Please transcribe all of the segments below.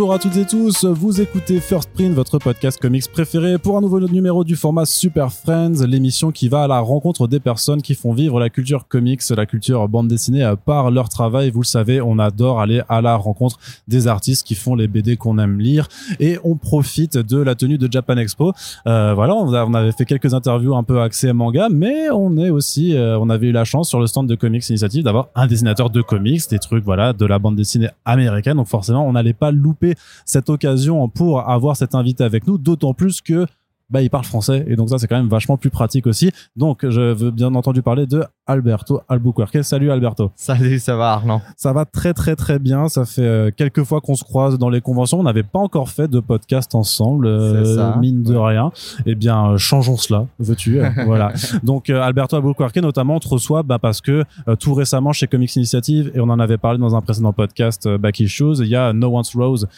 Bonjour à toutes et tous, vous écoutez First Print, votre podcast comics préféré pour un nouveau numéro du format Super Friends, l'émission qui va à la rencontre des personnes qui font vivre la culture comics, la culture bande dessinée par leur travail. Vous le savez, on adore aller à la rencontre des artistes qui font les BD qu'on aime lire et on profite de la tenue de Japan Expo. Euh, voilà, on, avait fait quelques interviews un peu axées manga, mais on est aussi, euh, on avait eu la chance sur le stand de Comics Initiative d'avoir un dessinateur de comics, des trucs voilà de la bande dessinée américaine. Donc forcément, on n'allait pas louper cette occasion pour avoir cet invité avec nous, d'autant plus que bah, il parle français et donc ça c'est quand même vachement plus pratique aussi. Donc je veux bien entendu parler de Alberto Albuquerque. Salut Alberto. Salut, ça va Arnaud Ça va très très très bien. Ça fait euh, quelques fois qu'on se croise dans les conventions. On n'avait pas encore fait de podcast ensemble, euh, mine de rien. Eh bien, euh, changeons cela, veux-tu Voilà. Donc euh, Alberto Albuquerque notamment te reçoit bah, parce que euh, tout récemment chez Comics Initiative et on en avait parlé dans un précédent podcast Back Issues, il y a No One's Rose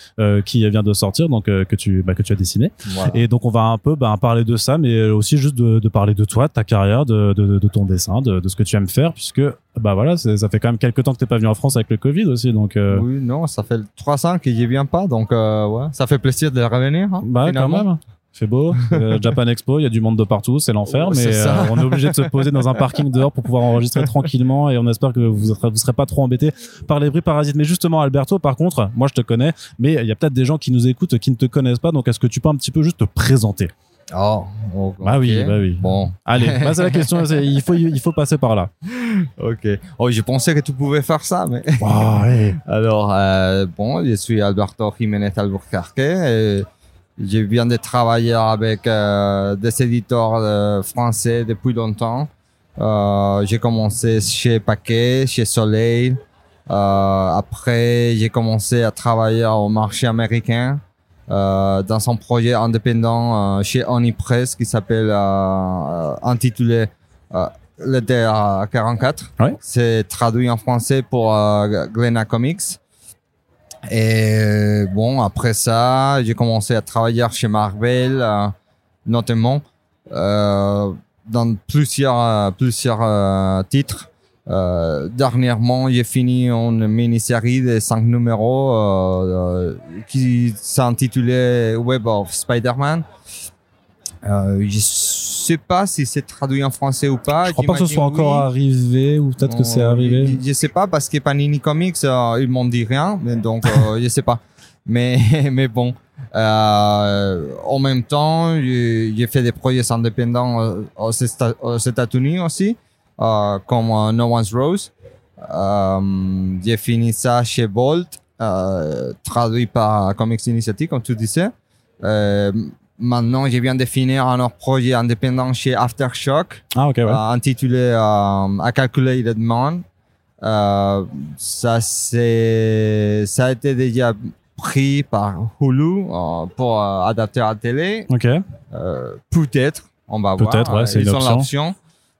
qui vient de sortir, donc que tu bah, que tu as dessiné. Voilà. Et donc on va un peu bah, parler de ça, mais aussi juste de, de parler de toi, de ta carrière, de, de, de ton dessin, de, ce que tu aimes faire, puisque bah voilà, ça fait quand même quelques temps que t'es pas venu en France avec le Covid aussi, donc euh, Oui, non, ça fait trois ans qu'il n'y viens pas, donc euh, ouais, ça fait plaisir de revenir. Hein, bah quand même. C'est beau, Euh, Japan Expo, il y a du monde de partout, c'est l'enfer, mais euh, on est obligé de se poser dans un parking dehors pour pouvoir enregistrer tranquillement et on espère que vous vous serez pas trop embêtés par les bruits parasites. Mais justement, Alberto, par contre, moi je te connais, mais il y a peut-être des gens qui nous écoutent qui ne te connaissent pas, donc est-ce que tu peux un petit peu juste te présenter? Oh, oh, Bah oui, bah oui. Bon, Allez, bah, c'est la question, il faut il faut passer par là. ok. Oh, je pensais que tu pouvais faire ça, mais. Oh, ouais. Alors, euh, bon, je suis Alberto Jiménez Albuquerque. Et je viens de travailler avec euh, des éditeurs euh, français depuis longtemps. J'ai commencé chez Paquet, chez Soleil. Après, j'ai commencé à travailler au marché américain dans un projet indépendant euh, chez Onipress qui s'appelle euh, euh, intitulé euh, le DR44. Ouais. C'est traduit en français pour euh, Glenna Comics. Et bon, après ça, j'ai commencé à travailler chez Marvel, euh, notamment euh, dans plusieurs euh, plusieurs euh, titres. Euh, dernièrement, j'ai fini une mini-série de cinq numéros euh, euh, qui s'intitulait Web of Spider-Man. Euh, je sais pas si c'est traduit en français ou pas. Je crois pas que ce soit encore arrivé ou peut-être que c'est Euh, arrivé. Je, je sais pas parce que Panini Comics, ils m'ont dit rien, mais donc euh, je sais pas. Mais mais bon, euh, en même temps, j'ai fait des projets indépendants aux, aux États-Unis aussi, comme euh, No One's Rose. Euh, j'ai fini ça chez Bolt, euh, traduit par Comics Initiative, comme tu disais. Euh, maintenant, je viens de finir un autre projet indépendant chez Aftershock Ah ouais. euh, intitulé euh, A Calculated Man. Euh, ça, c'est, ça a été déjà pris par Hulu euh, pour euh, adapter à la télé. Ok. Euh, peut-être, on va voir. Peut-être, ouais, c'est une option. l'option.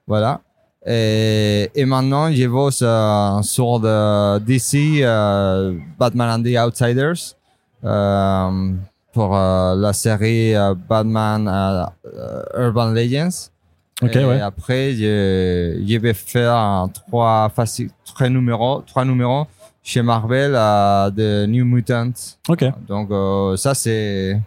Voilà. Et, et maintenant, je bosse euh, sur de DC, euh, Batman and the Outsiders, euh, pour euh, la série euh, Batman euh, Urban Legends. Ok, et ouais. après, je, je vais faire un trois, trois numéros, trois numéros chez Marvel The New Mutants. Ok. Donc, euh, ça, c'est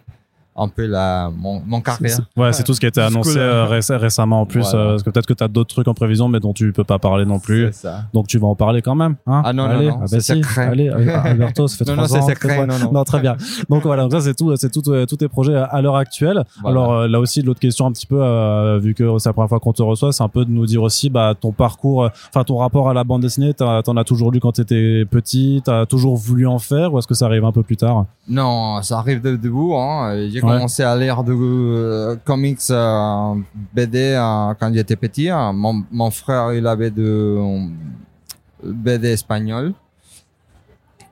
un peu la, mon, mon carrière. C'est- Ouais, c'est tout ce qui a été annoncé euh, réc- récemment en plus. Voilà. euh, parce que peut-être que tu as d'autres trucs en prévision, mais dont tu peux pas parler non plus. C'est ça. Donc tu vas en parler quand même. Hein? Ah non, non, Allez, non, bah c'est si. secret. Allez, euh, Alberto, ça fait Non, trois non, c'est ans, secret, trois- non, non. très bien. Donc voilà, donc ça c'est tout, c'est tout, tous tes projets à- l'heure actuelle. Voilà. Alors là aussi, l'autre question un petit peu, euh, vu que c'est la première fois qu'on te reçoit, c'est un peu de nous dire aussi bah, ton parcours, enfin ton rapport à la bande dessinée. t'as- T'en as toujours lu quand t'étais petit, t'as toujours voulu en faire, ou est-ce que ça arrive un peu plus tard? Non, ça arrive de debout. Hein. J'ai. Commencé à lire de euh, comics euh, BD euh, quand j'étais petit. hein. Mon, frère, il avait de euh, BD espagnol.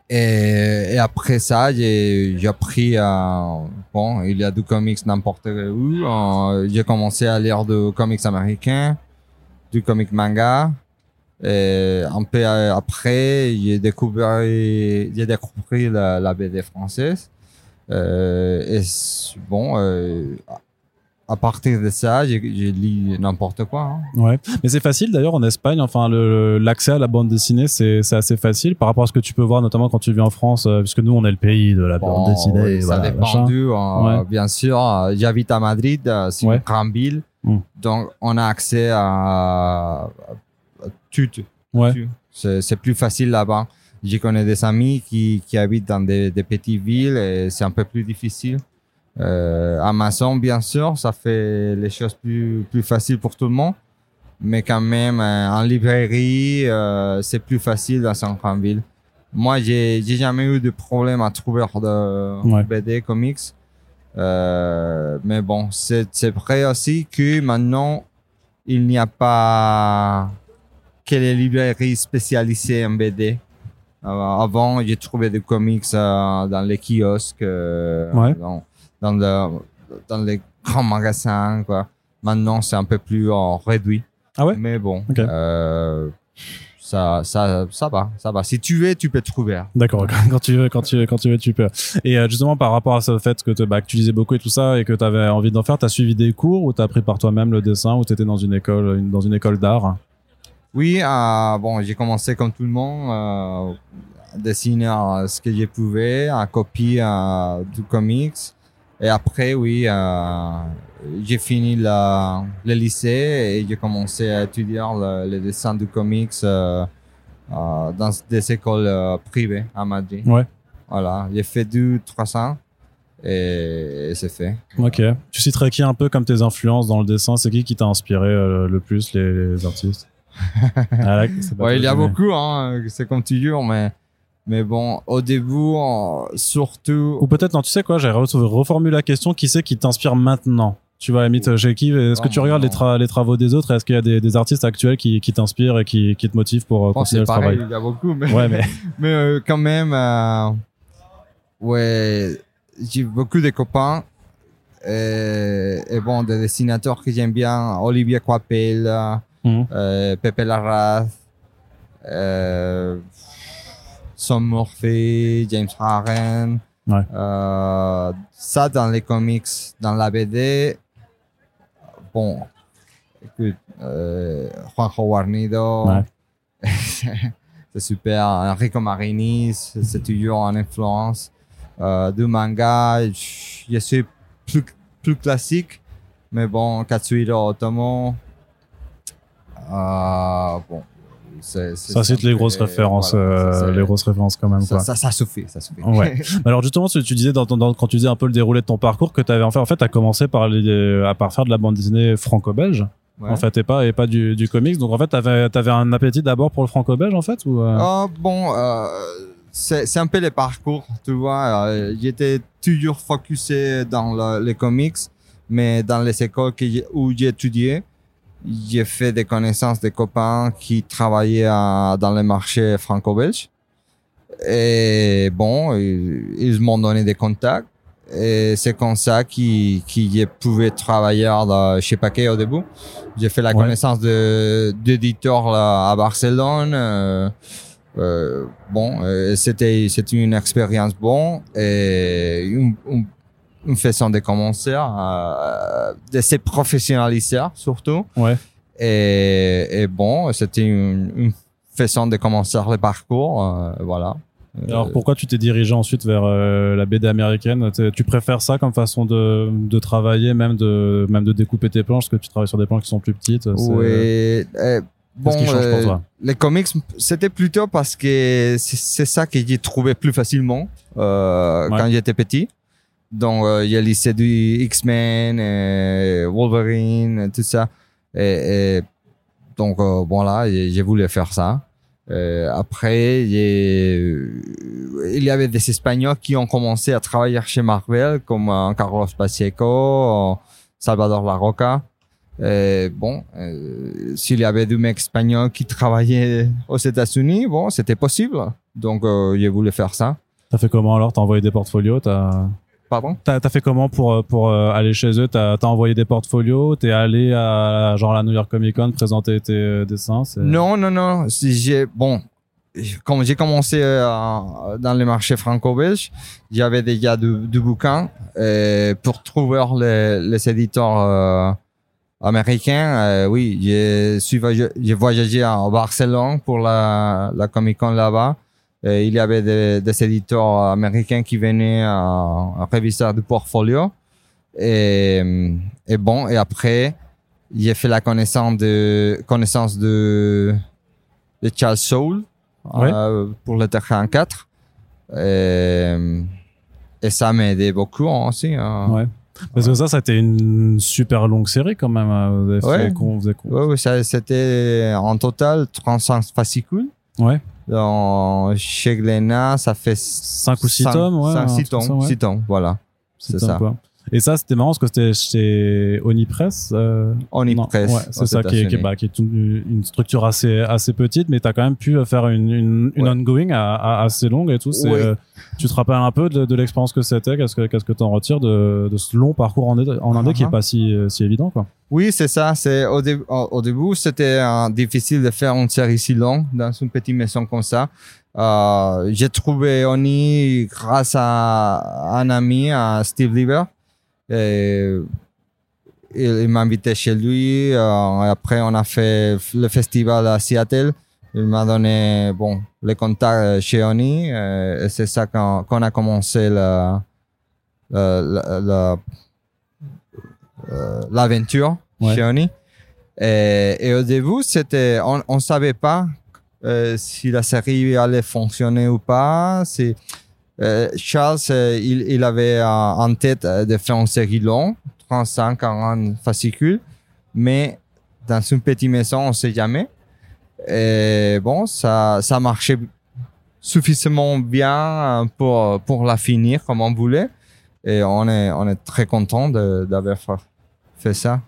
Et, après ça, j'ai appris à... Bon, il y a du comics n'importe où. J'ai commencé à lire de comics américains, du comic manga. Et un peu après, j'ai découvert, j'ai découvert la BD française. Euh, et bon, euh, à partir de ça, j'ai lu n'importe quoi. hein. Ouais, mais c'est facile d'ailleurs en Espagne. Enfin, l'accès à la bande dessinée, c'est assez facile par rapport à ce que tu peux voir, notamment quand tu vis en France, euh, puisque nous, on est le pays de la bande dessinée. ça voilà, dépend euh, Ouais. bien sûr. Euh, J'habite à Madrid, c'est Ouais. une grande ville. Mm. Donc, on a accès à, à tout. Ouais. tout. C'est plus facile là-bas. Je connais des amis qui, qui habitent dans des, des petites villes et c'est un peu plus difficile. Euh, Amazon, bien sûr, ça fait les choses plus, plus faciles pour tout le monde. Mais quand même, euh, en librairie, euh, c'est plus facile dans une grande ville. Moi, j'ai j'ai jamais eu de problème à trouver de Ouais. BD, comics. Euh, mais bon, c'est c'est vrai aussi que maintenant, il n'y a pas que les librairies spécialisées en BD. Euh, avant, j'ai trouvé des comics euh, dans les kiosques, euh, Ouais. dans, dans, le- dans les grands magasins. Quoi. Maintenant, c'est un peu plus réduit. Ah ouais? Mais bon, ça, ça, ça va, ça va. Si tu veux, tu peux trouver. D'accord, quand tu veux, quand tu veux, quand tu veux, tu peux. Et justement, par rapport à ce fait que, te- bah, que tu lisais beaucoup et tout ça, et que tu avais envie d'en faire, t'as suivi des cours ou t'as appris par toi-même le dessin, ou t'étais dans une école, une- dans une école d'art? Oui, euh, bon, j'ai commencé comme tout le monde, euh, à dessiner euh, ce que je pouvais, à copier euh, du comics. Et après, oui, euh, j'ai fini la, le lycée et j'ai commencé à étudier le, le dessin du comics euh, euh, dans des écoles euh, privées à Madrid. Ouais. Voilà, j'ai fait trois ans et, et c'est fait. Ok. Tu citerais qui un peu comme tes influences dans le dessin? C'est qui qui t'a inspiré euh, le plus, les, les artistes? Ah, là, Ouais, il y a beaucoup, hein, c'est comme toujours, mais, mais bon, au début, euh, surtout, Ou peut-être, non, tu sais quoi, j'ai re- reformulé la question, qui c'est qui t'inspire maintenant? Tu vois, limite, chez qui Est-ce que tu regardes les, tra- les travaux des autres? Est-ce qu'il y a des, des artistes actuels qui, qui t'inspirent et qui, qui te motivent pour euh, continuer le pareil, travail il y a beaucoup, mais, Ouais, mais mais euh, quand même, euh, ouais, j'ai beaucoup de copains. Et, et bon, des dessinateurs que j'aime bien, Olivier Coipel, Mhm. euh, Pepe Larraz, euh, Son Murphy, James Harren. Ouais. Euh, ça dans les comics, dans la BD, bon, écoute, euh, Juanjo Guarnido, Ouais. c'est super. Enrico Marini, c'est toujours en influence. Du manga, je je suis plus, plus classique, mais bon, Katsuhiro Otomo, euh, bon, ça cite les grosses références, voilà, euh, les grosses références quand même. ça, Quoi. ça, ça suffit, ça suffit. Ouais. Alors justement, tu, tu disais dans, ton- dans- quand tu disais un peu le déroulé de ton parcours que tu avais en fait, en fait, t'as commencé par les, à par faire de la bande dessinée franco-belge, Ouais. en fait, et pas et pas du, du comics. Donc en fait, t'avais avais un appétit d'abord pour le franco-belge, en fait, ou euh, Ah, bon, euh, c'est un peu le parcours, tu vois. J'étais toujours focusé dans le- les comics, mais dans les écoles que où j'ai étudié, j'ai fait des connaissances des copains qui travaillaient à- dans le marché franco-belge. Et bon, ils, ils m'ont donné des contacts. Et c'est comme ça qu'ils qu'ils pouvaient travailler dans- chez Paquet au début. J'ai fait la Ouais. connaissance d'éditeurs là, à Barcelone. euh, euh, bon, euh, c'était c'était une expérience bonne et une, une, une façon de commencer, euh, de se professionnaliser surtout. Ouais. Et, et bon, c'était une, une façon de commencer le parcours, euh, voilà. Alors Euh, pourquoi tu t'es dirigé ensuite vers euh, la BD américaine? Tu préfères ça comme façon de, de travailler, même de même de découper tes planches, parce que tu travailles sur des planches qui sont plus petites. Oui. euh, bon, qui change pour toi? les comics, c'était plutôt parce que c'est c'est ça que j'ai trouvé plus facilement euh, Ouais. quand j'étais petit. Donc, euh, j'ai lisé du X-Men, euh, Wolverine, tout ça. Et, donc, euh, voilà, j'ai voulu faire ça. Euh, après, il y avait des Espagnols qui ont commencé à travailler chez Marvel, comme euh, Carlos Pacheco, euh, Salvador La Roca. Et bon, euh, s'il y avait des mecs espagnols qui travaillaient aux États-Unis, bon, c'était possible. Donc, euh, j'ai voulu faire ça. T'as fait comment alors? T'as envoyé des portfolios T'as Pardon? T'as as fait comment pour euh, pour euh, aller chez eux? T'as as envoyé des portfolios? T'es allé à genre la New York Comic Con présenter tes euh, dessins? Non, non, non. Si j'ai bon, comme j'ai commencé euh, dans le marché franco-belge, j'avais déjà du, du bouquin et pour trouver les, les éditeurs euh, américains. euh, oui, j'ai suis voyagé- j'ai voyagé à Barcelone pour la, la Comic Con là-bas. Et il y avait des, des éditeurs américains qui venaient à, à réviser du portfolio. Et, et bon, et après, j'ai fait la connaissance de connaissance de, de Charles Soule Ouais. euh, pour le terrain 4. Et, et ça m'a aidé beaucoup aussi. hein. Ouais. Parce que ça, ça a été une super longue série quand même. euh, Vous avez fait Ouais. con- vous avez con- Ouais, ouais, ça, c'était en total 35 fascicules. Ouais. Dans, chez Glénat, ça fait 5 ou 6 cinq- tomes, ouais. cinq, un six truc comme ça, tomes, ouais. six tomes, voilà. C'est ça. peu- Et ça, c'était marrant parce que c'était chez Onipress. Euh... Onipress. ouais, c'est ça, qui est, qui bah, qui est une, une structure assez, assez petite, mais tu as quand même pu faire une, une, une Ouais. ongoing à- à- assez longue et tout. Oui. euh, tu te rappelles un peu de, de l'expérience que c'était? Qu'est-ce que qu'est-ce que en retires de, de ce long parcours en, Inde- en Inde qui est Uh-huh. pas si, euh, si évident quoi? Oui, c'est ça. C'est au, dé- au, au début, c'était euh, difficile de faire une série si longue dans une petite maison comme ça. Euh, j'ai trouvé Oni grâce à un ami, à Steve Lieber. Et il, m'a invité chez lui. euh, après, on a fait le festival à Seattle. Il m'a donné bon les contacts chez Oni. euh, et c'est ça qu'on a commencé la, la, la- la- euh, l'aventure Ouais. chez Oni. Et, et au début, c'était, on, on savait pas euh, si la série allait fonctionner ou pas. C'est, euh, Charles, euh, il, avait euh, en tête euh, de faire une série longue, 35, 40 fascicules, mais dans une petite maison, on sait jamais. Et bon, ça, ça marchait suffisamment bien euh, pour, pour la finir comme on voulait. Et on est, on est très content d'avoir fait- ça.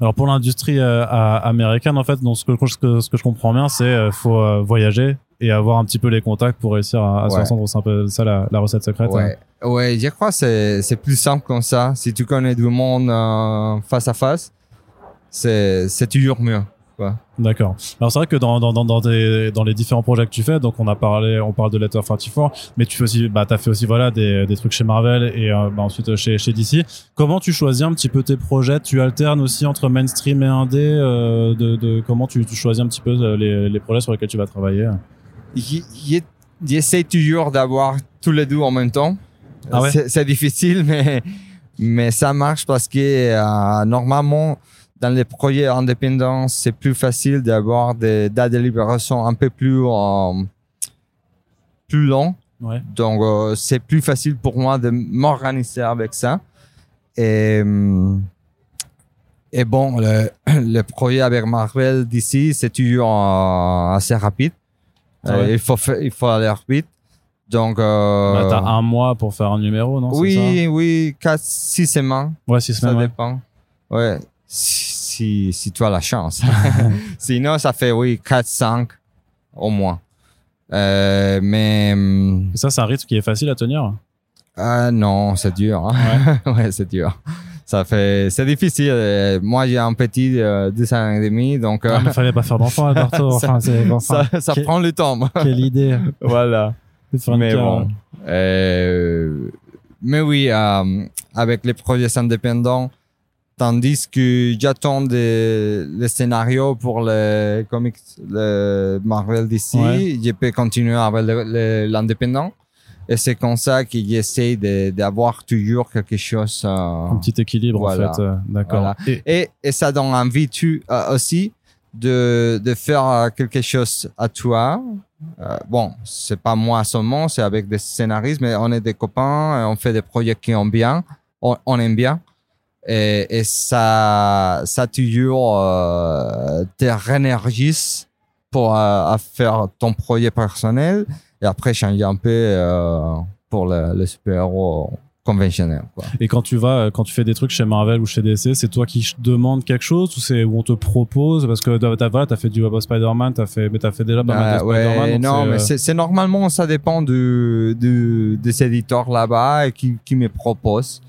Alors pour l'industrie euh, américaine, en fait, donc ce que, ce que, je comprends bien, c'est euh, faut euh, voyager et avoir un petit peu les contacts pour réussir à, à se Ouais. C'est un peu ça la, la recette secrète. hein. Ouais, ouais, je crois que c'est plus simple comme ça. Si tu connais du monde euh, face à face, c'est toujours mieux. D'accord. Alors c'est vrai que dans dans dans les différents projets que tu fais, donc on a parlé, on parle de Letter 34, mais tu fais aussi, bah t'as fait aussi voilà des, des trucs chez Marvel et euh, bah, ensuite chez chez DC. Comment tu choisis un petit peu tes projets? Tu alternes aussi entre mainstream et indé. euh, de, de comment tu, tu choisis un petit peu euh, les, les projets sur lesquels tu vas travailler? J'essaie toujours d'avoir tous les deux en même temps. Ah ouais? C'est difficile, mais, mais ça marche parce que euh, normalement, dans les projets indépendants, c'est plus facile d'avoir des dates de libération un peu plus, euh, plus longues. Ouais. Donc, euh, c'est plus facile pour moi de m'organiser avec ça. Et, hum, et bon, le, le projet avec Marvel d'ici, c'est toujours euh, assez rapide. Ah Euh, ouais. il, faut fa- il faut aller vite. Donc, euh, Bah, t'as un mois pour faire un numéro, non oui, oui, 4, 6 semaines, ça Ouais, six ça semaines. ouais. dépend. Ouais, si, si, si tu as la chance. Sinon, ça fait, oui, 4, 5 au moins. Euh, mais, hum, ça, c'est un rythme qui est facile à tenir? Ah non, c'est dur. Hein? Ouais, c'est dur. Ça fait, c'est difficile. Euh, Moi, j'ai un petit de 10 ans et demi, donc euh, Ah, mais fallait pas faire d'enfant, Alberto. Enfin, ça, prend le temps. quelle idée. voilà. de Mais bon. Euh, mais oui, euh, avec les projets indépendants, tandis que j'attends des, les scénarios pour les comics, le Marvel d'ici, Ouais. je peux continuer avec l'indépendant. Et c'est comme ça que j'essaie de- d'avoir toujours quelque chose. euh, un petit équilibre Voilà. en fait. euh, D'accord. Voilà. Et- et, et ça donne envie tu, euh, aussi de, de faire quelque chose à toi. Bon, c'est pas moi seulement, c'est avec des scénaristes, mais on est des copains, on fait des projets qui ont bien, on, on aime bien. Et, et ça, ça toujours te réénergise pour à faire ton projet personnel et après changer un peu euh, pour le, le super-héros conventionnel. Quoi. Et quand tu vas, quand tu fais des trucs chez Marvel ou chez DC, c'est toi qui ch- demande quelque chose ou c'est où on te propose? Parce que t'as, voilà, t'as fait du Web of Spider-Man, t'as fait, mais t'as fait déjà pas mal de Ah, ouais, Spider-Man. donc non, mais euh, c'est normalement, ça dépend du, du, des éditeurs là-bas et qui, qui me proposent.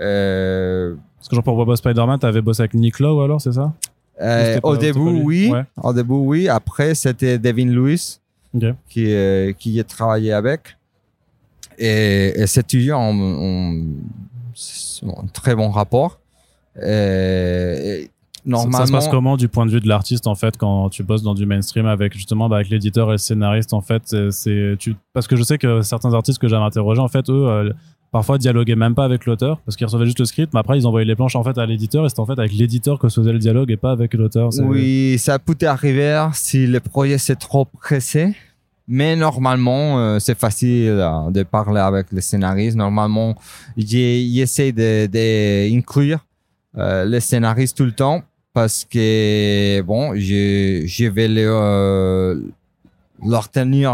Euh, Parce que genre pour Web of Spider-Man, t'avais bossé avec Nick Lowe alors, c'est ça? Euh, au début, oui. Ouais. Au début, oui. Après, c'était Devin Lewis. Qui, est- qui est travaillé avec. Et, et cet étudiant, on, on, c'est un très bon rapport. Et, et Ça- normalement, Ça se passe comment du point de vue de l'artiste en fait quand tu bosses dans du mainstream avec justement bah, avec l'éditeur et le scénariste en fait c'est- c'est tu parce que je sais que certains artistes que j'avais interrogés en fait eux euh, parfois dialoguaient même pas avec l'auteur parce qu'ils recevaient juste le script mais après ils envoyaient les planches en fait à l'éditeur et c'était en fait avec l'éditeur que se faisait le dialogue et pas avec l'auteur Oui, ça peut arriver si le projet c'est trop pressé. Mais normalement, euh, c'est facile euh, de parler avec le scénariste. Normalement, j'essaie de, de inclure euh, les scénaristes tout le temps parce que, bon, je, je vais euh, leur tenir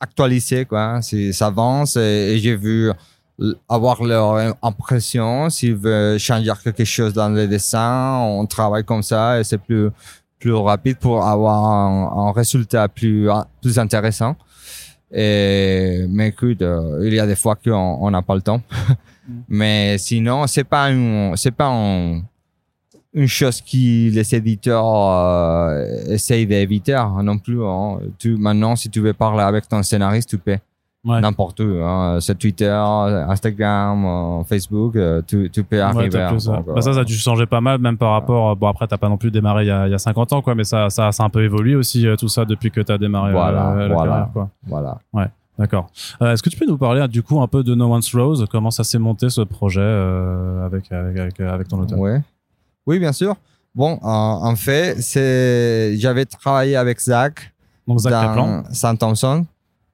actualisé, quoi. Ça avance et, et j'ai vu avoir leur impression, s'ils veulent changer quelque chose dans le dessin, on travaille comme ça et c'est plus plus rapide pour avoir un, un résultat plus plus intéressant. Et mais écoute, euh, il y a des fois qu'on on n'a pas le temps. mais sinon, c'est pas c'est pas un- une chose qui les éditeurs euh, essayent d'éviter hein, non plus. hein. Tu, maintenant, si tu veux parler avec ton scénariste, tu peux Ouais. n'importe où. Hein. C'est Twitter, Instagram, euh, Facebook, euh, tu, tu peux Ouais, arriver. ça. Donc, Bah, ça, ça a dû changer pas mal, même par rapport. Bon, après, t'as pas non plus démarré il y a, il y a 50 ans, quoi, mais ça, ça, ça a un peu évolué aussi, tout ça, depuis que t'as démarré euh, Voilà, la voilà. carrière, quoi. Voilà. D'accord. Euh, Est-ce que tu peux nous parler, du coup, un peu de No One's Rose? Comment ça s'est monté, ce projet, euh, avec, avec, avec, avec ton auteur? Ouais. Oui, bien sûr. Bon, en, en fait, c'est j'avais travaillé avec Zach Donc, Zach Kaplan Saint Thompson.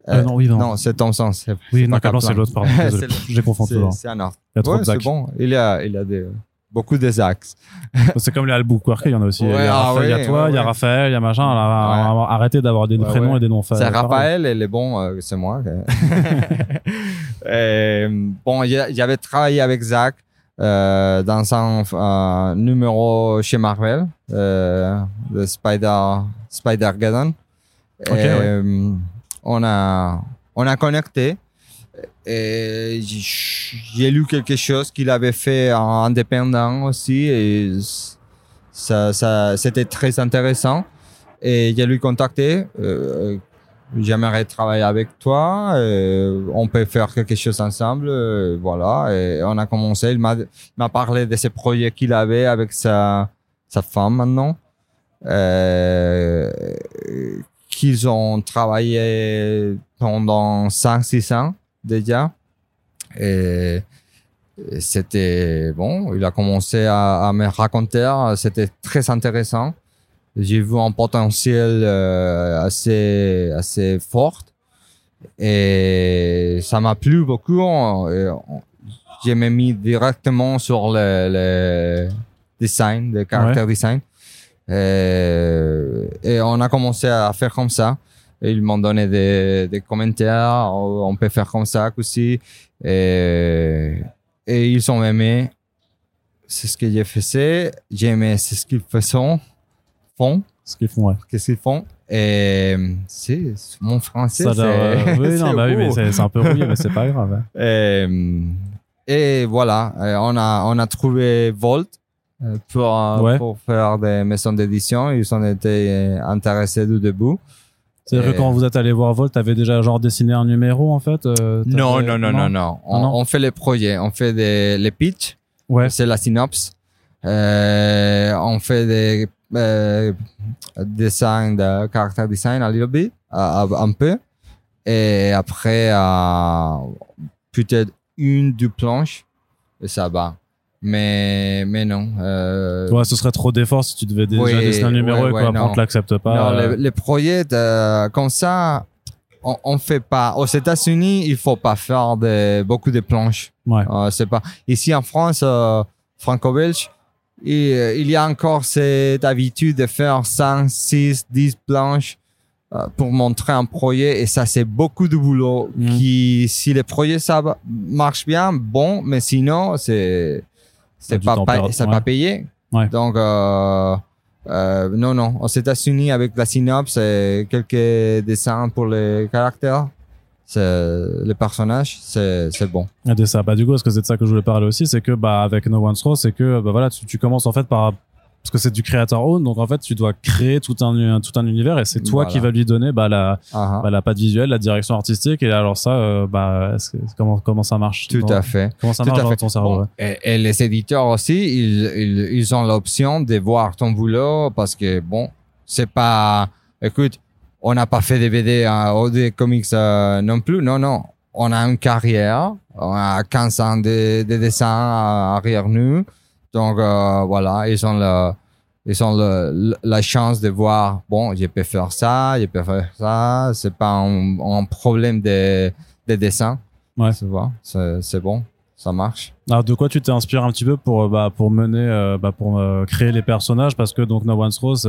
Euh, non, oui, non. non, c'est Thompson. Oui, non, Kaplan, c'est l'autre, pardon. J'ai confondu C'est un autre. Il y a trop Ouais, de c'est Zach. bon. Il y a, il y a des, beaucoup de Zachs. C'est comme les Albuquerque, il y en a aussi. il y a, ah Raphaël, il y a ouais, toi, il y a Raphaël, il y a machin. Arrêtez d'avoir des prénoms et des noms C'est. Raphaël et les bons, euh, c'est moi. Et, bon, j'avais travaillé avec Zach euh, dans un euh, numéro chez Marvel, euh, de Spider Spider Garden. Ouais. euh, On a on a connecté et j'ai lu quelque chose qu'il avait fait en indépendant aussi et ça, ça c'était très intéressant et j'ai lui contacté euh, j'aimerais travailler avec toi euh, on peut faire quelque chose ensemble euh, voilà et on a commencé. Il m'a parlé de ces projets qu'il avait avec sa sa femme maintenant euh, qu'ils ont travaillé pendant 5-6 ans déjà. Et et c'était bon. Il a commencé à, à me raconter. C'était très intéressant j'ai vu un potentiel euh, assez assez fort. Et ça m'a plu beaucoup. J'ai me mis directement sur le, le design le caractère design. Et, et on a commencé à faire comme ça. Ils m'ont donné des, des commentaires. On peut faire comme ça aussi. Et, et ils ont aimé. C'est ce que j'ai fait. J'ai aimé c'est ce qu'ils font font Ce qu'ils font, ouais. qu'est-ce qu'ils font? Et c'est mon français Ça c'est oui, non, c'est bah oui, mais beau. c'est c'est un peu rouillé, mais c'est pas grave. hein. et, et voilà euh, on a on a trouvé Volt euh, pour euh, Ouais. pour faire des maisons d'édition ils ont été intéressés du début C'est-à-dire que Et- quand vous êtes allé voir Volt, t'avais déjà genre dessiné un numéro en fait euh, non non non non non on, Ah, non on fait les projets on fait des les pitchs Ouais. c'est la synopse. Euh, on fait des euh, dessins de caractère design a little bit, euh, un peu. Et après, euh, peut-être une, deux planches, et ça va. Mais, mais non. Euh, Ouais, ce serait trop d'efforts si tu devais déjà Oui, dessiner un numéro ouais, et ouais, qu'après on non. te l'accepte pas. non, euh, les, les projets de- comme ça, on, on fait pas. Aux États-Unis, il faut pas faire de, beaucoup de planches. Ouais. Euh, c'est pas ici en France, euh, franco-belge, il, euh, il y a encore cette habitude de faire 5, 6, 10 planches euh, pour montrer un projet et ça c'est beaucoup de boulot. Mhm. Qui, si le projet ça marche bien, bon, mais sinon c'est c'est pas, pa- ouais. pas payé. Ouais. Donc euh, euh, non non, aux États-Unis avec la synopse et quelques dessins pour les caractères, c'est les personnages, c'est c'est bon. Et de ça. Bah, du coup, parce que c'est de ça que je voulais parler aussi, c'est que, bah, avec No One's Rose, c'est que, bah, voilà, tu, tu commences en fait par parce que c'est du créateur own, donc en fait tu dois créer tout un tout un univers et c'est toi Voilà. qui va lui donner bah la Ah, ah. bah, la patte visuelle, la direction artistique et alors ça euh, bah que- comment comment ça marche Tout dans- à fait. Comment ça Tout marche dans fait. ton cerveau Bon, ouais. et, et les éditeurs aussi, ils, ils, ils ont l'option de voir ton boulot parce que bon, c'est pas, écoute, on n'a pas fait des BD hein, ou des comics euh, non plus. Non, non. On a une carrière, on a 15 ans de, de dessin euh, arrière nous. Donc euh, voilà, ils ont le, ils ont le, la chance de voir, bon, je peux faire ça, je peux faire ça. C'est pas un, un problème de, de dessin. Ouais. C'est bon, ça marche. Alors de quoi tu t'es inspiré un petit peu pour euh, bah pour mener euh, bah pour euh, créer les personnages? Parce que donc No One's Rose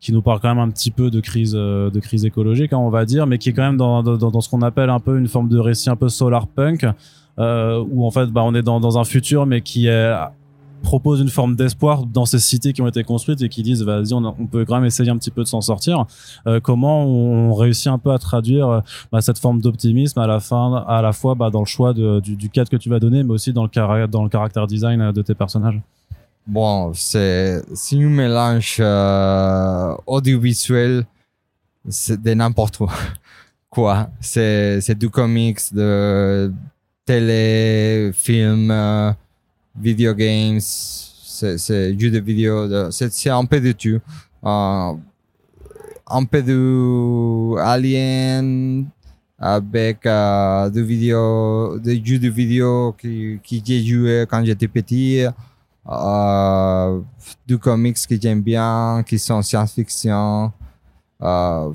qui nous parle quand même un petit peu de crise de crise écologique hein, on va dire mais qui est quand même dans dans, ce qu'on appelle un peu une forme de récit un peu solar punk où en fait bah on est dans dans un futur mais qui est propose une forme d'espoir dans ces cités qui ont été construites et qui disent vas-y on, peut quand même essayer un petit peu de s'en sortir. Euh, comment on réussit un peu à traduire euh, bah, cette forme d'optimisme à la fin à la fois bah, dans le choix du, cadre que tu vas donner mais aussi dans le dans le caractère design euh, de tes personnages? Bon, c'est c'est un mélange euh, audiovisuel, c'est de n'importe quoi. C'est du comics, de télé, film, video games, c'est jeux de vidéo, c'est un peu de tout. Euh, un peu de Alien avec euh, des vidéos, des jeux de vidéo qui, qui j'ai joué quand j'étais petit euh, du comics que j'aime bien, qui sont science-fiction. Euh,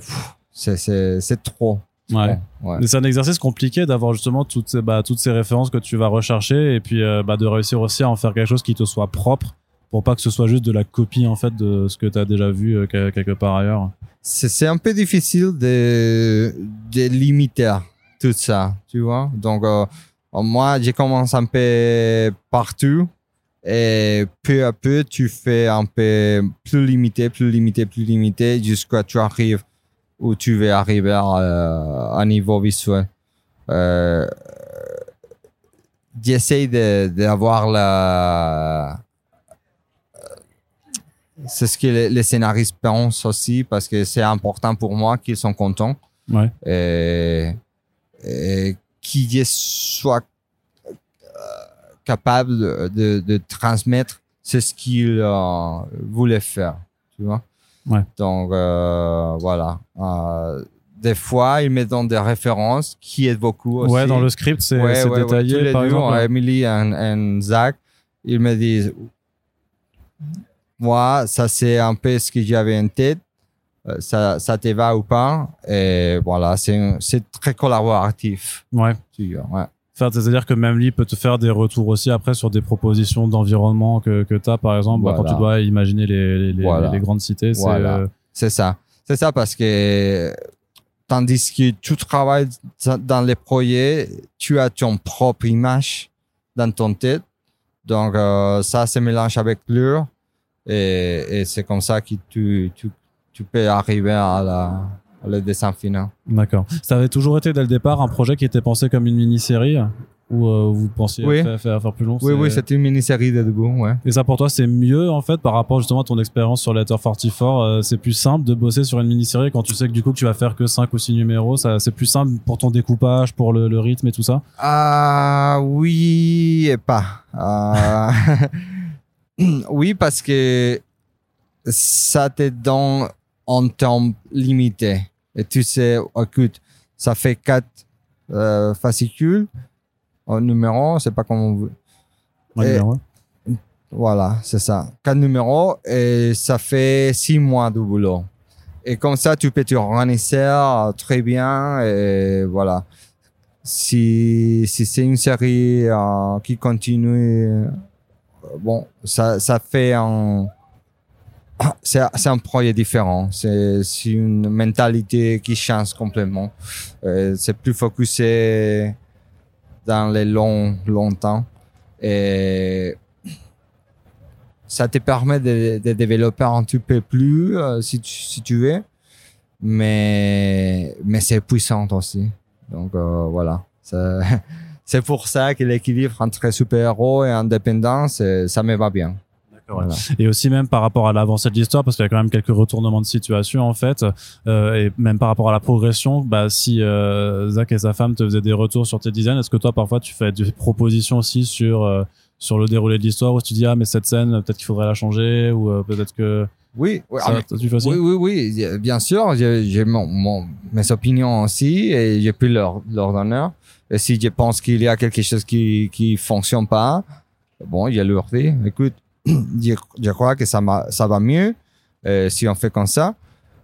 c'est trop. Ouais Bon, ouais. Mais c'est un exercice compliqué d'avoir justement toutes ces, bah, toutes ces références que tu vas rechercher et puis euh, bah, de réussir aussi à en faire quelque chose qui te soit propre pour pas que ce soit juste de la copie en fait de ce que tu as déjà vu euh, que- quelque part ailleurs. C'est, c'est un peu difficile de, de limiter tout ça, tu vois. Donc, euh, moi, j'ai commencé un peu partout et peu à peu, tu fais un peu plus limité, plus limité, plus limité jusqu'à ce que tu arrives où tu veux arriver à, à un niveau visuel. Euh, j'essaie de, d'avoir la, c'est ce que les, les scénaristes pensent aussi parce que c'est important pour moi qu'ils sont contents Ouais. et, et qu'ils soient euh, capables de, de, transmettre ce qu'ils euh, voulaient faire tu vois Ouais. donc euh, voilà Euh, des fois ils me donnent des références qui aident beaucoup aussi Ouais, dans le script c'est Ouais, ouais, détaillé tous les par deux, exemple. Emily et Zach, ils me disent, moi, ça c'est un peu ce que j'avais en tête, Euh, ça, ça te va ou pas, et voilà, c'est très collaboratif. Ouais. tu vois, ouais. Enfin, C'est-à-dire que même lui peut te faire des retours aussi après sur des propositions d'environnement que, que tu as, par exemple, bah, quand tu dois imaginer les, les, les- Voilà. les grandes cités. c'est, Voilà. euh, C'est ça. C'est ça parce que tandis que tu travailles dans les projets, tu as ton propre image dans ton tête. Donc euh, ça se mélange avec l'ur et, et c'est comme ça que tu, tu, tu peux arriver à la le dessin final. D'accord. Ça avait toujours été dès le départ un projet qui était pensé comme une mini-série ou euh, vous pensiez Oui. faire, faire, faire plus long Oui, oui, c'est une mini-série de debout, ouais. Et ça pour toi c'est mieux en fait par rapport justement à ton expérience sur Letter 44 euh, C'est plus simple de bosser sur une mini-série quand tu sais que du coup que tu vas faire que 5 ou 6 numéros. Ça, c'est plus simple pour ton découpage, pour le, le rythme et tout ça? Ah oui et pas. Ah, oui parce que ça te donne un temps limité. Et tu sais, écoute, ça fait quatre euh, fascicules en numéro, c'est pas comment on veut. Ouais, Et- numéro. Voilà, c'est ça. Quatre numéros et ça fait six mois de boulot. Et comme ça, tu peux t'organiser euh, très bien et voilà. Si, si c'est une série euh, qui continue, euh, bon, ça, ça fait un, c'est, un projet différent. C'est, une mentalité qui change complètement. Euh, c'est plus focusé dans les longs, longtemps. Et ça te permet de, de développer un petit peu plus euh, si, tu, si tu veux. Mais, mais c'est puissant aussi. Donc euh, voilà. C'est pour ça que l'équilibre entre super-héros et indépendance, euh, ça me va bien. Voilà. Et aussi même par rapport à l'avancée de l'histoire, parce qu'il y a quand même quelques retournements de situation en fait, euh, et même par rapport à la progression, bah si euh, Zach et sa femme te faisaient des retours sur tes designs, est-ce que toi parfois tu fais des propositions aussi sur euh, sur le déroulé de l'histoire, où tu dis ah mais cette scène peut-être qu'il faudrait la changer ou euh, peut-être que Oui, oui, ça, ah, mais- oui, oui, oui, bien sûr, j'ai mon, mon- mes opinions aussi et j'ai pu leur, leur donner. Et si je pense qu'il y a quelque chose qui qui fonctionne pas, bon, je leur dis, écoute, je, je crois que ça, ça va mieux euh, si on fait comme ça.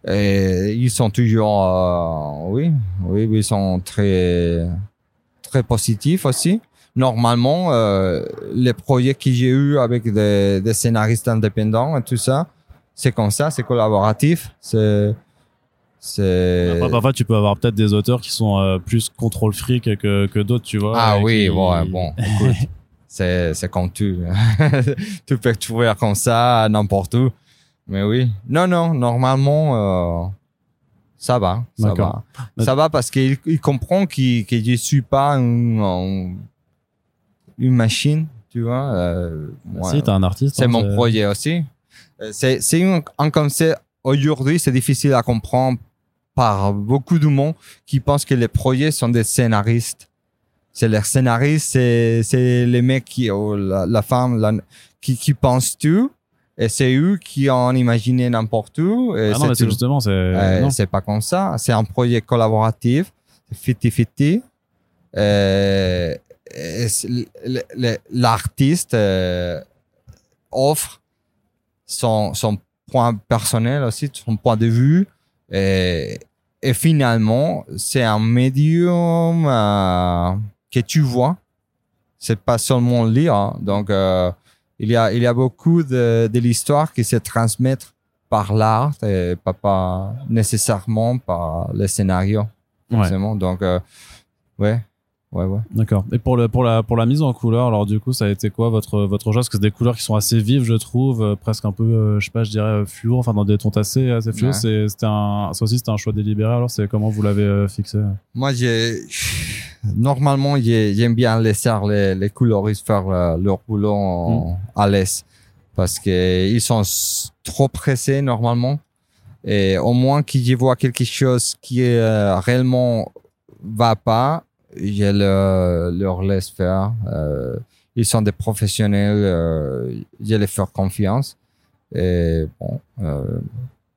Et ils sont toujours, euh, oui, oui, ils sont très, très positifs aussi. Normalement, euh, les projets que j'ai eu avec des, des scénaristes indépendants et tout ça, c'est comme ça, c'est collaboratif, c'est, c'est. Après, parfois tu peux avoir peut-être des auteurs qui sont euh, plus contrôle fric que que d'autres, tu vois. Ah oui, qui- bon, bon, écoute, c'est, c'est comme tu, tu peux trouver comme ça n'importe où. Mais oui, non, non, normalement, euh, ça va, ça va. Ça va parce qu'il il comprend qu'il, que je suis pas une, machine, tu vois. euh. Si t'es un artiste. C'est hein, mon projet aussi. Euh, C'est, un concept, aujourd'hui, c'est difficile à comprendre par beaucoup de monde qui pensent que les projets sont des scénaristes. C'est les scénaristes, c'est, c'est les mecs qui, ou la, la femme, la- qui, qui pensent tout. Et c'est eux qui ont imaginé n'importe où. Et Ah non, mais c'est justement, c'est. Euh, c'est pas comme ça. C'est un projet collaboratif, 50-50. Euh, le- le- L'artiste euh, offre son, son point personnel aussi, son point de vue. Et, et finalement, c'est un médium que tu vois. C'est pas seulement lire. hein. Donc, euh, il y a, il y a beaucoup de, de l'histoire qui se transmettent par l'art et pas, pas nécessairement par le scénario. Ouais. Donc, euh, ouais, ouais, ouais. D'accord. Et pour le pour la pour la mise en couleur, alors du coup, ça a été quoi votre votre choix Parce que c'est des couleurs qui sont assez vives, je trouve, euh, presque un peu, euh, je sais pas, je dirais euh, fluo, enfin dans des tons assez assez fluo. Ouais. C'est c'était un ça aussi c'était un choix délibéré. Alors c'est comment vous l'avez euh, fixé? Moi, j'ai, normalement, j'ai- j'aime bien laisser les, les coloristes faire euh, leur boulot en- à l'aise. Parce que ils sont trop pressés, normalement. Et au moins qu'ils y voient quelque chose qui euh, réellement va pas, je le- leur laisse faire. Euh, ils sont des professionnels, euh, je les fais confiance. Et bon, euh,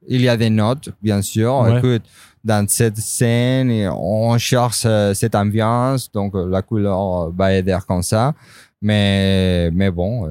il y a des notes, bien sûr. Ouais. Écoute, dans cette scène, on cherche euh, cette ambiance, donc la couleur va aider comme ça. Mais, mais bon,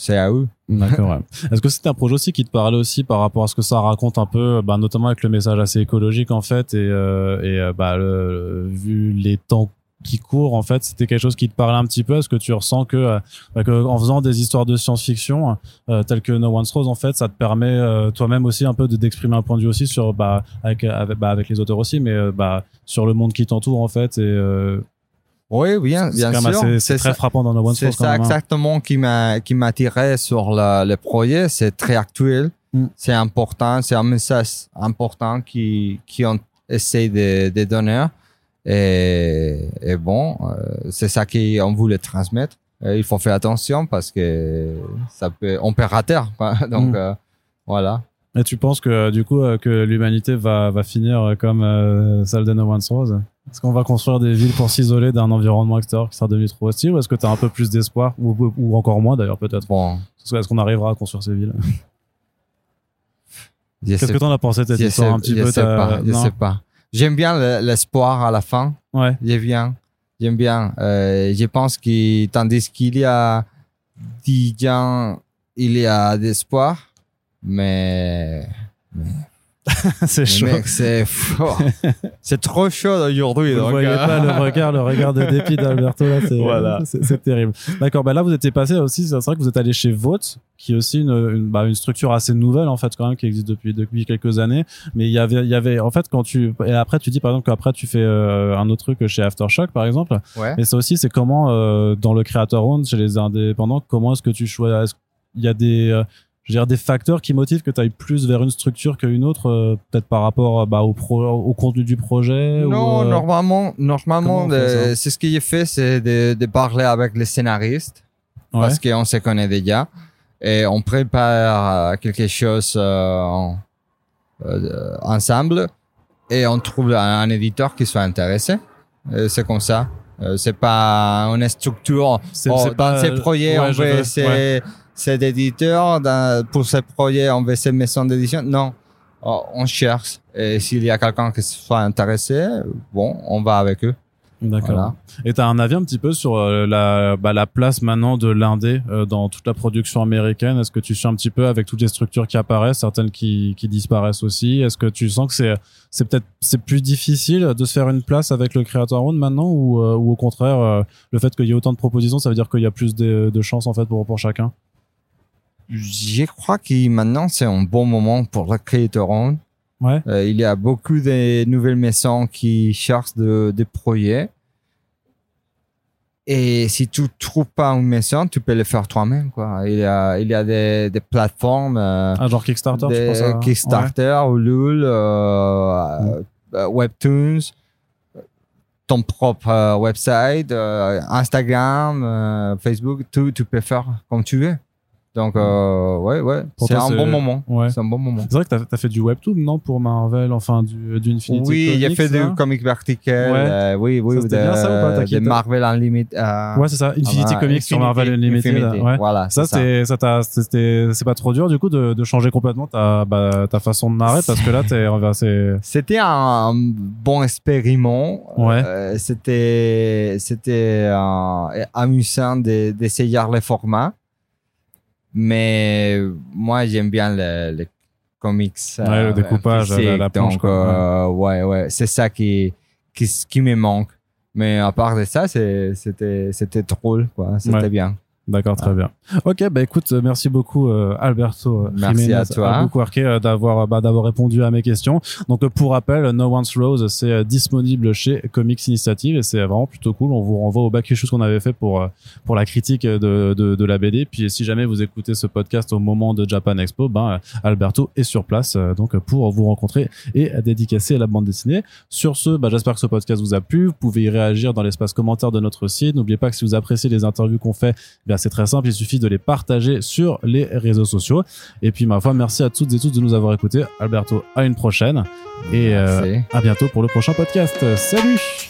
c'est à eux. D'accord. ouais. Est-ce que c'était un projet aussi qui te parlait aussi par rapport à ce que ça raconte un peu, bah, notamment avec le message assez écologique en fait et euh, et euh, bah le- vu les temps qui courent en fait, c'était quelque chose qui te parlait un petit peu? Est-ce que tu ressens que, euh, bah, que en faisant des histoires de science-fiction euh, telles que No One's Rose en fait, ça te permet euh, toi-même aussi un peu de d'exprimer un point de vue aussi sur bah avec avec, bah, avec les auteurs aussi, mais bah sur le monde qui t'entoure en fait et Oui, bien, bien sûr. c'est très ça, frappant dans c'est ça exactement qui m'a qui m'attirait sur la- le projet. C'est très actuel. Mm. C'est important. C'est un message important qui qui on essaie de, de donner. Et, et bon, euh, c'est ça qu'on voulait transmettre. Il faut faire attention parce que ça peut, on peut rater. quoi. Donc Mm. euh, voilà. Et tu penses que euh, du coup euh, que l'humanité va, va finir euh, comme euh, celle de No One's Rose? Est-ce qu'on va construire des villes pour s'isoler d'un environnement extérieur qui sera devenu trop hostile ou est-ce que tu as un peu plus d'espoir ou, encore moins d'ailleurs peut-être? Bon, Est-ce qu'on arrivera à construire ces villes? Qu'est-ce que t'en as pensé de cette histoire sais- un petit je peu sais pas. Je sais pas. J'aime bien le- l'espoir à la fin. Ouais. J'aime bien. J'aime bien. Euh, je pense que tandis qu'il y a 10 ans, il y a d'espoir. Mais, c'est chaud. c'est trop chaud aujourd'hui. Vous donc, voyez pas le regard, le regard de dépit d'Alberto là, c'est Voilà. c'est- c'est terrible. D'accord, bah là vous étiez passé aussi, c'est vrai que vous êtes allé chez Vote, qui est aussi une, une, bah, une structure assez nouvelle en fait quand même, qui existe depuis depuis quelques années. Mais il y avait, il y avait en fait quand tu et après tu dis par exemple qu'après tu fais euh, un autre truc chez Aftershock par exemple. Ouais. Mais ça aussi c'est comment euh, dans le creator owned chez les indépendants, comment est-ce que tu choisis Il y a des euh, je veux dire, des facteurs qui motivent que tu ailles plus vers une structure qu'une autre, euh, peut-être par rapport euh, bah, au, pro, au contenu du projet Non, ou, euh, normalement, normalement, c'est ce que j'ai fait, c'est de, de parler avec les scénaristes ouais. parce qu'on se connaît déjà. et on prépare quelque chose euh, en- ensemble et on trouve un, un éditeur qui soit intéressé. C'est comme ça. C'est pas une structure. C'est- Oh, pas- ces projets, ouais, on ces- ouais. Cet éditeur. Dans, pour ces projets, on veut ces maisons d'édition? Non. Oh, on cherche. Et s'il y a quelqu'un qui soit intéressé, bon, on va avec eux. D'accord. Voilà. Et t'as un avis un petit peu sur euh, la, bah, la place maintenant de l'indé euh, dans toute la production américaine? Est-ce que tu suis un petit peu avec toutes les structures qui apparaissent, certaines qui, qui disparaissent aussi? Est-ce que tu sens que c'est c'est peut-être c'est plus difficile de se faire une place avec le Creator Round maintenant? Ou, euh, ou au contraire euh, le fait qu'il y ait autant de propositions, ça veut dire qu'il y a plus de, de chances en fait pour pour chacun? Je crois que maintenant, c'est un bon moment pour le Creator Round. Ouais. Euh, il y a beaucoup de nouvelles maisons qui cherchent de- des projets. Et si tu trouves pas une maison, tu peux le faire toi-même. Quoi. Il y a, il y a des, des plateformes, euh, Ah genre Kickstarter, tu des penses à... Kickstarter, Ulule, euh, euh, Webtoons, ton propre website, Instagram, Facebook, tout, tu peux faire comme tu veux. Donc, euh, ouais, ouais, c'est un bon moment. Ouais. C'est un bon moment. C'est vrai que t'as as fait du webtoon, non, pour Marvel, enfin du, du Infinity Oui, j'ai Comics, fait là du comic vertical. Ouais. euh, oui, oui, c'était bien, ça, ou pas T'as de, quitté- de Marvel Unlimited. euh, Ouais, c'est ça. Infinity Comics sur Marvel Unlimited. Infinity, ouais. Voilà, Ça, c'est c'est, pas trop dur, du coup, de, de changer complètement ta, bah, ta façon de narrer, parce que là, t'es, c'est, C'était un bon expériment. Ouais. Euh, c'était c'était euh, amusant de- d'essayer les formats. Mais moi, j'aime bien les, comics. euh, Ouais, le découpage, physiques. la- la planche, Donc, euh, ouais, ouais, c'est ça qui, qui, qui me manque. Mais à part de ça, c'était c'était drôle, quoi. C'était Ouais. bien. D'accord, très bien. Ok, bah écoute, euh, merci beaucoup euh, Alberto euh, Merci Jiménez à toi. Albuquerque, euh, d'avoir bah, d'avoir répondu à mes questions. Donc pour rappel, No One's Rose c'est disponible chez Comics Initiative et c'est vraiment plutôt cool. On vous renvoie au back issue qu'on avait fait pour pour la critique de, de de la BD. Puis si jamais vous écoutez ce podcast au moment de Japan Expo, ben Alberto est sur place donc pour vous rencontrer et dédicacer la bande dessinée. Sur ce, bah, j'espère que ce podcast vous a plu. Vous pouvez y réagir dans l'espace commentaire de notre site. N'oubliez pas que si vous appréciez les interviews qu'on fait, bien c'est très simple, il suffit de les partager sur les réseaux sociaux. Et puis ma foi, merci à toutes et tous de nous avoir écoutés. Alberto, à une prochaine et euh, à bientôt pour le prochain podcast. Salut